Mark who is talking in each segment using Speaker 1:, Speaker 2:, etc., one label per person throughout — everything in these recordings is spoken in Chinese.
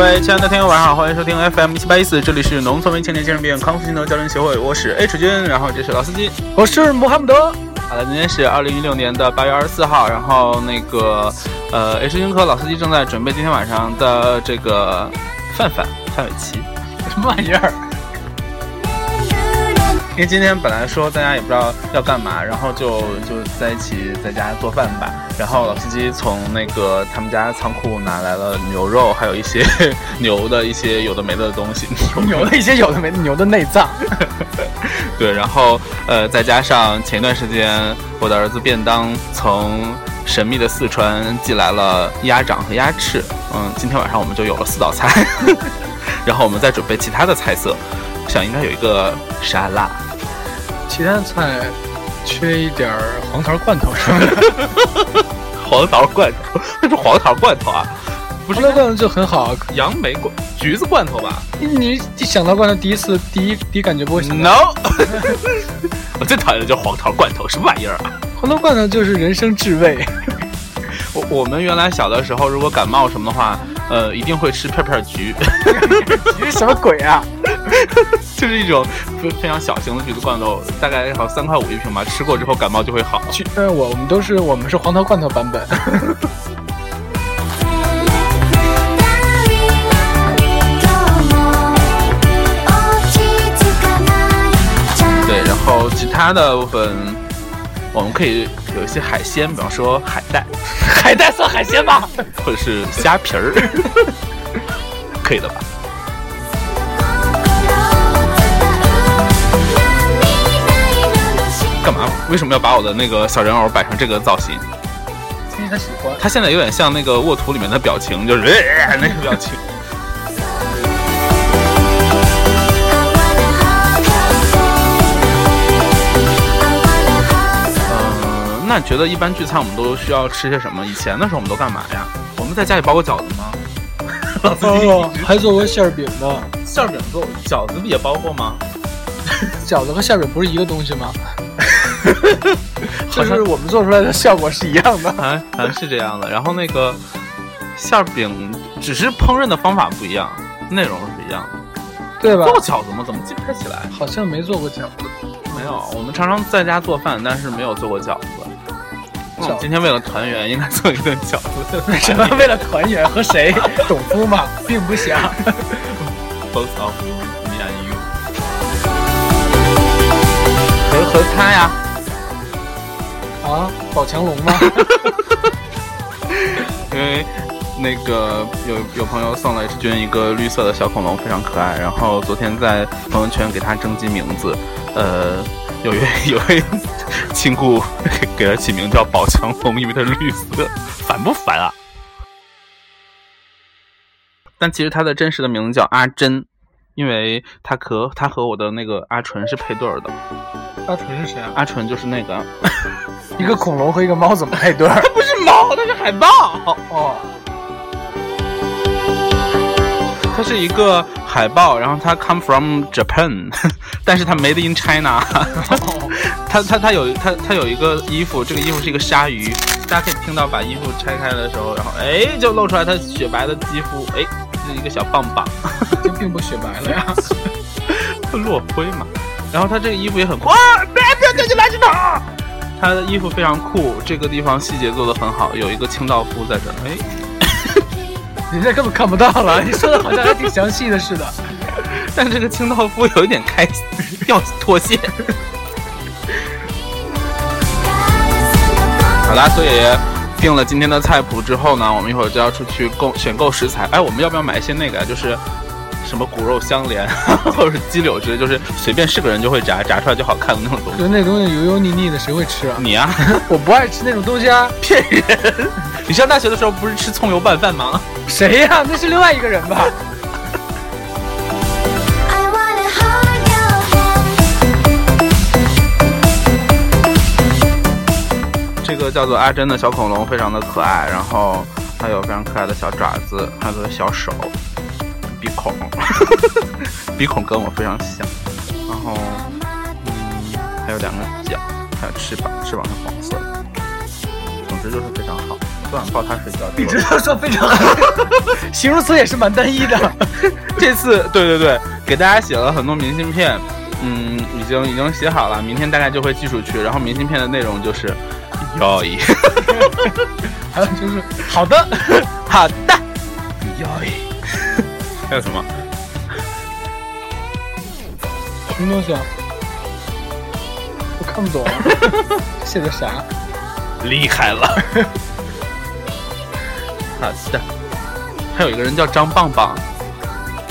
Speaker 1: 各位亲爱的听友，晚上好，欢迎收听 FM 一七八一四，这里是农村为青年精神病康复心得教练协会，我是 H 君，然后这是老司机，
Speaker 2: 我是穆罕默德。
Speaker 1: 好了，今天是二零一六年的八月二十四号，然后那个呃，H 君和老司机正在准备今天晚上的这个范范范玮琪
Speaker 2: 什么玩意儿？
Speaker 1: 因为今天本来说大家也不知道要干嘛，然后就就在一起在家做饭吧。然后老司机从那个他们家仓库拿来了牛肉，还有一些 牛的一些有的没的东西，
Speaker 2: 牛的一些有的没的牛的内脏。
Speaker 1: 对，然后呃，再加上前一段时间我的儿子便当从神秘的四川寄来了鸭掌和鸭翅，嗯，今天晚上我们就有了四道菜，然后我们再准备其他的菜色，想应该有一个沙拉。
Speaker 2: 其他菜缺一点黄桃罐头什么的。
Speaker 1: 黄桃罐头，那是黄桃罐头啊，不是
Speaker 2: 黄桃罐头就很好。
Speaker 1: 杨梅罐、橘子罐头吧？
Speaker 2: 你一想到罐头，第一次第一第一感觉不会想
Speaker 1: ？No，我最讨厌的就是黄桃罐头，什么玩意儿啊？
Speaker 2: 黄桃罐头就是人生至味。
Speaker 1: 我我们原来小的时候，如果感冒什么的话，呃，一定会吃片片橘。
Speaker 2: 橘什么鬼啊？
Speaker 1: 就是一种非非常小型的橘子罐头，大概好三块五一瓶吧。吃过之后感冒就会好。
Speaker 2: 但是我我们都是我们是黄桃罐头版本。
Speaker 1: 对，然后其他的部分我们可以有一些海鲜，比方说海带。
Speaker 2: 海带算海鲜吧？
Speaker 1: 或者是虾皮儿，可以的吧？干嘛？为什么要把我的那个小人偶摆成这个造型？
Speaker 2: 因为他喜欢。
Speaker 1: 他现在有点像那个沃土里面的表情，就是那个表情。那你觉得一般聚餐我们都需要吃些什么？以前的时候我们都干嘛呀？我们在家里包过饺子吗？
Speaker 2: 哦，还做过馅饼呢。
Speaker 1: 馅饼做饺子不也包过吗？
Speaker 2: 饺子和馅饼不是一个东西吗？就是我们做出来的效果是一样的，
Speaker 1: 好像 是这样的。然后那个馅饼只是烹饪的方法不一样，内容是一样的，
Speaker 2: 对吧？
Speaker 1: 做过饺子吗？怎么记不太起来？
Speaker 2: 好像没做过饺子。
Speaker 1: 没有，我们常常在家做饭，但是没有做过饺子。今天为了团圆，应该做一顿饺子。
Speaker 2: 为什么为了团圆？和谁？董夫吗？并不想。
Speaker 1: Both of me and you。和和他呀。
Speaker 2: 啊，宝强龙吗？
Speaker 1: 因为那个有有朋友送了 H 君一个绿色的小恐龙，非常可爱。然后昨天在朋友圈给他征集名字，呃，有位有位亲故 给他起名叫宝强龙，因为它绿色，烦不烦啊？但其实它的真实的名字叫阿珍，因为它和它和我的那个阿纯是配对儿的。
Speaker 2: 阿纯是谁啊？
Speaker 1: 阿纯就是那个。
Speaker 2: 一个恐龙和一个猫怎么配对儿？它
Speaker 1: 不是猫，它是海豹。
Speaker 2: 哦，
Speaker 1: 它是一个海豹，然后它 come from Japan，但是它 made in China。它它它有它它有一个衣服，这个衣服是一个鲨鱼。大家可以听到把衣服拆开的时候，然后哎就露出来它雪白的肌肤，哎是一个小棒棒，
Speaker 2: 这并不雪白了呀，
Speaker 1: 落灰嘛。然后它这个衣服也很酷，别别掉进垃圾桶。他的衣服非常酷，这个地方细节做的很好，有一个清道夫在这儿。
Speaker 2: 哎，人家根本看不到了，你说的好像还挺详细的似的。
Speaker 1: 但这个清道夫有一点开心，要脱线。好啦，所以定了今天的菜谱之后呢，我们一会儿就要出去购选购食材。哎，我们要不要买一些那个呀？就是。什么骨肉相连，或者是鸡柳之类，就是随便是个人就会炸，炸出来就好看的那种东西。
Speaker 2: 那东西油油腻腻的，谁会吃啊？
Speaker 1: 你啊，
Speaker 2: 我不爱吃那种东西啊！
Speaker 1: 骗人！你上大学的时候不是吃葱油拌饭吗？
Speaker 2: 谁呀？那是另外一个人吧？
Speaker 1: 个叫做阿珍的小恐龙非常的可爱，然后它有非常可爱的小爪子，还有小手。鼻孔，鼻孔跟我非常像，然后，嗯，还有两个脚，还有翅膀，翅膀是黄色的，总之就是非常好。昨晚抱它睡觉。
Speaker 2: 你知道说非常好，形容词也是蛮单一的。
Speaker 1: 这次对对对，给大家写了很多明信片，嗯，已经已经写好了，明天大概就会寄出去。然后明信片的内容就是，哟咦，
Speaker 2: 还有就是好的，
Speaker 1: 好的，哟咦，还有什么？
Speaker 2: 什么东西啊？我看不懂，写的啥？
Speaker 1: 厉害了，好的。还有一个人叫张棒棒，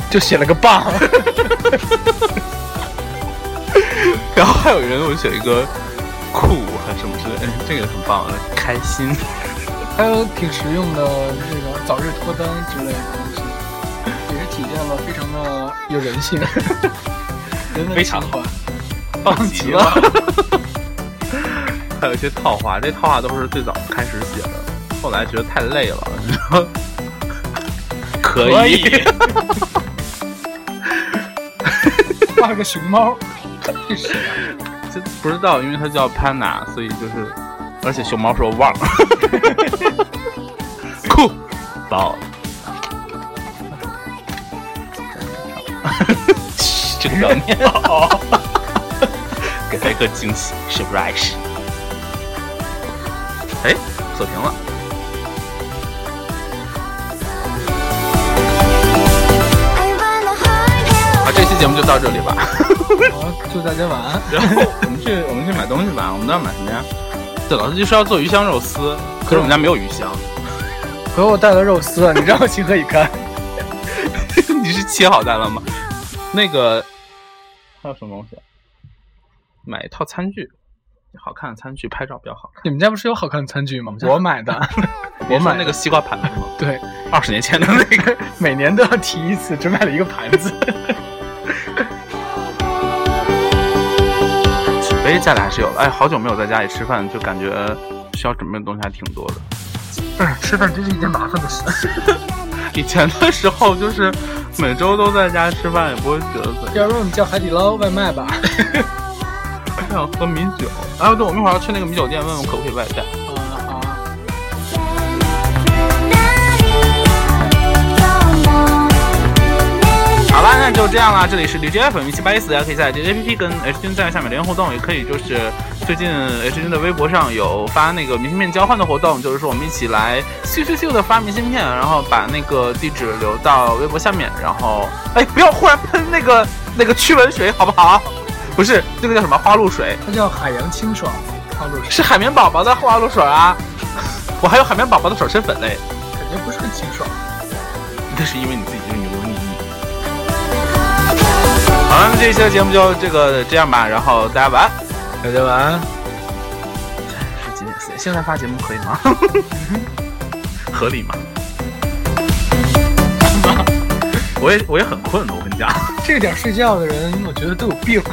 Speaker 2: 就写了个棒。
Speaker 1: 然后还有人我写一个酷还是什么之类的，这个很棒，开心。
Speaker 2: 还有挺实用的这个早日脱单之类的东西，也是体现了非常的有人性，人文
Speaker 1: 非常
Speaker 2: 情怀。
Speaker 1: 棒极了。还有一些套话，这套话都是最早开始写的，后来觉得太累了，你知道。可
Speaker 2: 可
Speaker 1: 以，
Speaker 2: 画个熊猫，这是啊
Speaker 1: 这不知道，因为它叫 Panna，所以就是，而且熊猫说忘了，酷，爆，这个要念哦，给他一个惊喜，surprise。哎，锁屏了。节目就到这里吧。
Speaker 2: 好，祝大家晚安。
Speaker 1: 然后我们去 我们去买东西吧，我们都要买什么呀？对，老司机说要做鱼香肉丝，可是我们家没有鱼香。
Speaker 2: 回我带了肉丝，啊你让我情何以堪？
Speaker 1: 你是切好带了吗？那个还有什么东西？买一套餐具，好看的餐具，拍照比较好看。
Speaker 2: 你们家不是有好看的餐具吗？我买的，我买
Speaker 1: 那个西瓜盘子吗？
Speaker 2: 对，
Speaker 1: 二十年前的那个。
Speaker 2: 每年都要提一次，只买了一个盘子。
Speaker 1: 家里还是有的。哎，好久没有在家里吃饭，就感觉需要准备的东西还挺多的。
Speaker 2: 嗯，吃饭真是一件麻烦的事。
Speaker 1: 以前的时候就是每周都在家吃饭，也不会觉得怎样。
Speaker 2: 要不然我们叫海底捞外卖吧。
Speaker 1: 还想喝米酒。哎，对，我们一会儿要去那个米酒店，问问可不可以外带。这样啦。这里是 DJ FM 一七八一四，大家可以在 JJPP 跟 H 君在下面留言互动，也可以就是最近 H 君的微博上有发那个明信片交换的活动，就是说我们一起来咻咻咻的发明信片，然后把那个地址留到微博下面，然后哎，不要忽然喷那个 那个驱蚊水好不好？不是，那个叫什么花露水，
Speaker 2: 它叫海洋清爽花露水，
Speaker 1: 是海绵宝宝的花露水啊。我还有海绵宝宝的爽身粉嘞，
Speaker 2: 感觉不是很清爽。
Speaker 1: 那是因为你自己就是油油腻腻。好了，那这一期的节目就这个这样吧，然后大家晚安。
Speaker 2: 大家晚安。
Speaker 1: 是几点？现在发节目可以吗？合理吗？我也我也很困的，我跟你讲。
Speaker 2: 这个点睡觉的人，我觉得都有病。